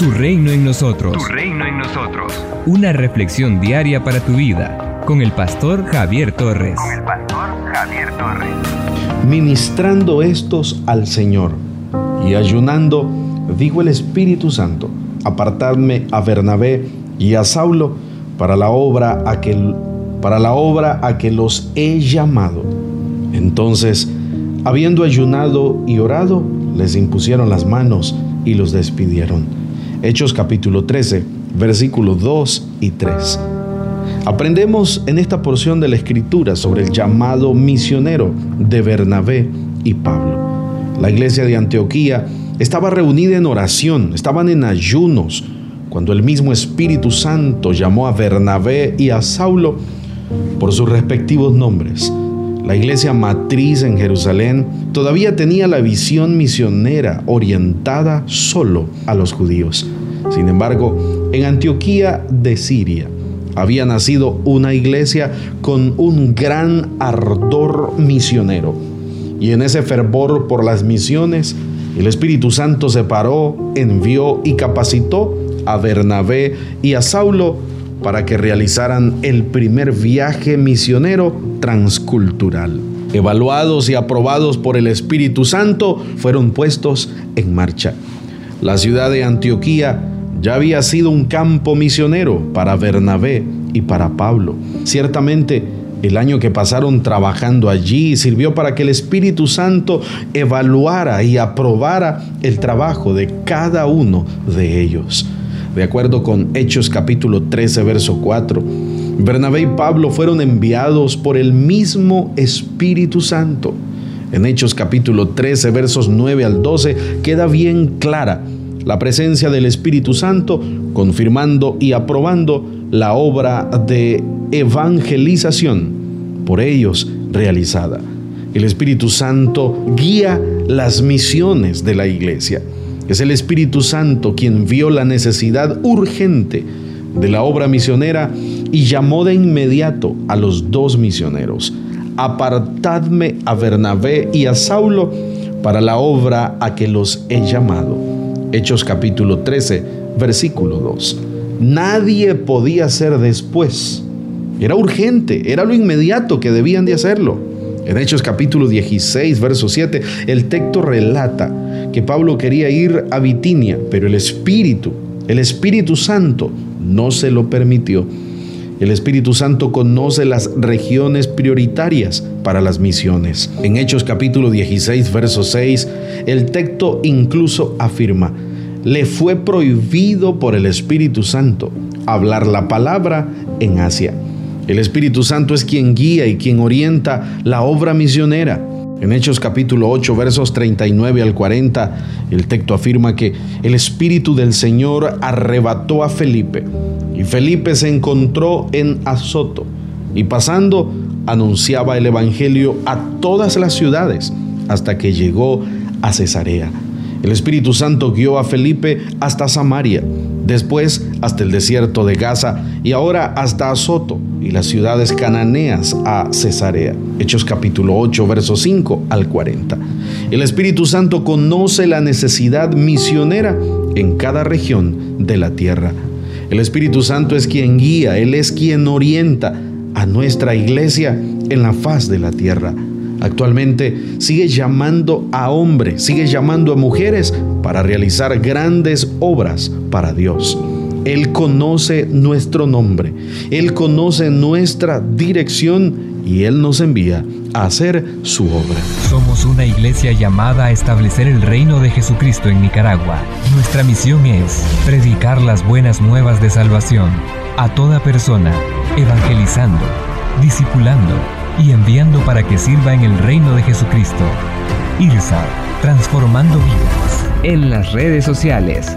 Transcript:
Tu reino en nosotros. Tu reino en nosotros. Una reflexión diaria para tu vida con el pastor Javier Torres. Con el pastor Javier Torres. Ministrando estos al Señor y ayunando, dijo el Espíritu Santo, apartadme a Bernabé y a Saulo para la obra a que, para la obra a que los he llamado. Entonces, habiendo ayunado y orado, les impusieron las manos y los despidieron. Hechos capítulo 13, versículos 2 y 3. Aprendemos en esta porción de la escritura sobre el llamado misionero de Bernabé y Pablo. La iglesia de Antioquía estaba reunida en oración, estaban en ayunos, cuando el mismo Espíritu Santo llamó a Bernabé y a Saulo por sus respectivos nombres. La iglesia matriz en Jerusalén todavía tenía la visión misionera orientada solo a los judíos. Sin embargo, en Antioquía de Siria había nacido una iglesia con un gran ardor misionero. Y en ese fervor por las misiones, el Espíritu Santo se paró, envió y capacitó a Bernabé y a Saulo para que realizaran el primer viaje misionero transcultural. Evaluados y aprobados por el Espíritu Santo, fueron puestos en marcha. La ciudad de Antioquía ya había sido un campo misionero para Bernabé y para Pablo. Ciertamente, el año que pasaron trabajando allí sirvió para que el Espíritu Santo evaluara y aprobara el trabajo de cada uno de ellos. De acuerdo con Hechos capítulo 13, verso 4, Bernabé y Pablo fueron enviados por el mismo Espíritu Santo. En Hechos capítulo 13, versos 9 al 12, queda bien clara la presencia del Espíritu Santo, confirmando y aprobando la obra de evangelización por ellos realizada. El Espíritu Santo guía las misiones de la iglesia. Es el Espíritu Santo quien vio la necesidad urgente de la obra misionera y llamó de inmediato a los dos misioneros. Apartadme a Bernabé y a Saulo para la obra a que los he llamado. Hechos capítulo 13, versículo 2. Nadie podía ser después. Era urgente, era lo inmediato que debían de hacerlo. En Hechos capítulo 16, verso 7, el texto relata que Pablo quería ir a Bitinia, pero el Espíritu, el Espíritu Santo, no se lo permitió. El Espíritu Santo conoce las regiones prioritarias para las misiones. En Hechos capítulo 16, verso 6, el texto incluso afirma, le fue prohibido por el Espíritu Santo hablar la palabra en Asia. El Espíritu Santo es quien guía y quien orienta la obra misionera. En Hechos capítulo 8, versos 39 al 40, el texto afirma que el Espíritu del Señor arrebató a Felipe y Felipe se encontró en Azoto y pasando anunciaba el Evangelio a todas las ciudades hasta que llegó a Cesarea. El Espíritu Santo guió a Felipe hasta Samaria, después hasta el desierto de Gaza y ahora hasta Azoto y las ciudades cananeas a Cesarea. Hechos capítulo 8, verso 5 al 40. El Espíritu Santo conoce la necesidad misionera en cada región de la tierra. El Espíritu Santo es quien guía, Él es quien orienta a nuestra iglesia en la faz de la tierra. Actualmente sigue llamando a hombres, sigue llamando a mujeres para realizar grandes obras para Dios. Él conoce nuestro nombre, Él conoce nuestra dirección y Él nos envía a hacer su obra. Somos una iglesia llamada a establecer el reino de Jesucristo en Nicaragua. Nuestra misión es predicar las buenas nuevas de salvación a toda persona, evangelizando, discipulando y enviando para que sirva en el reino de Jesucristo. IRSA, transformando vidas. En las redes sociales,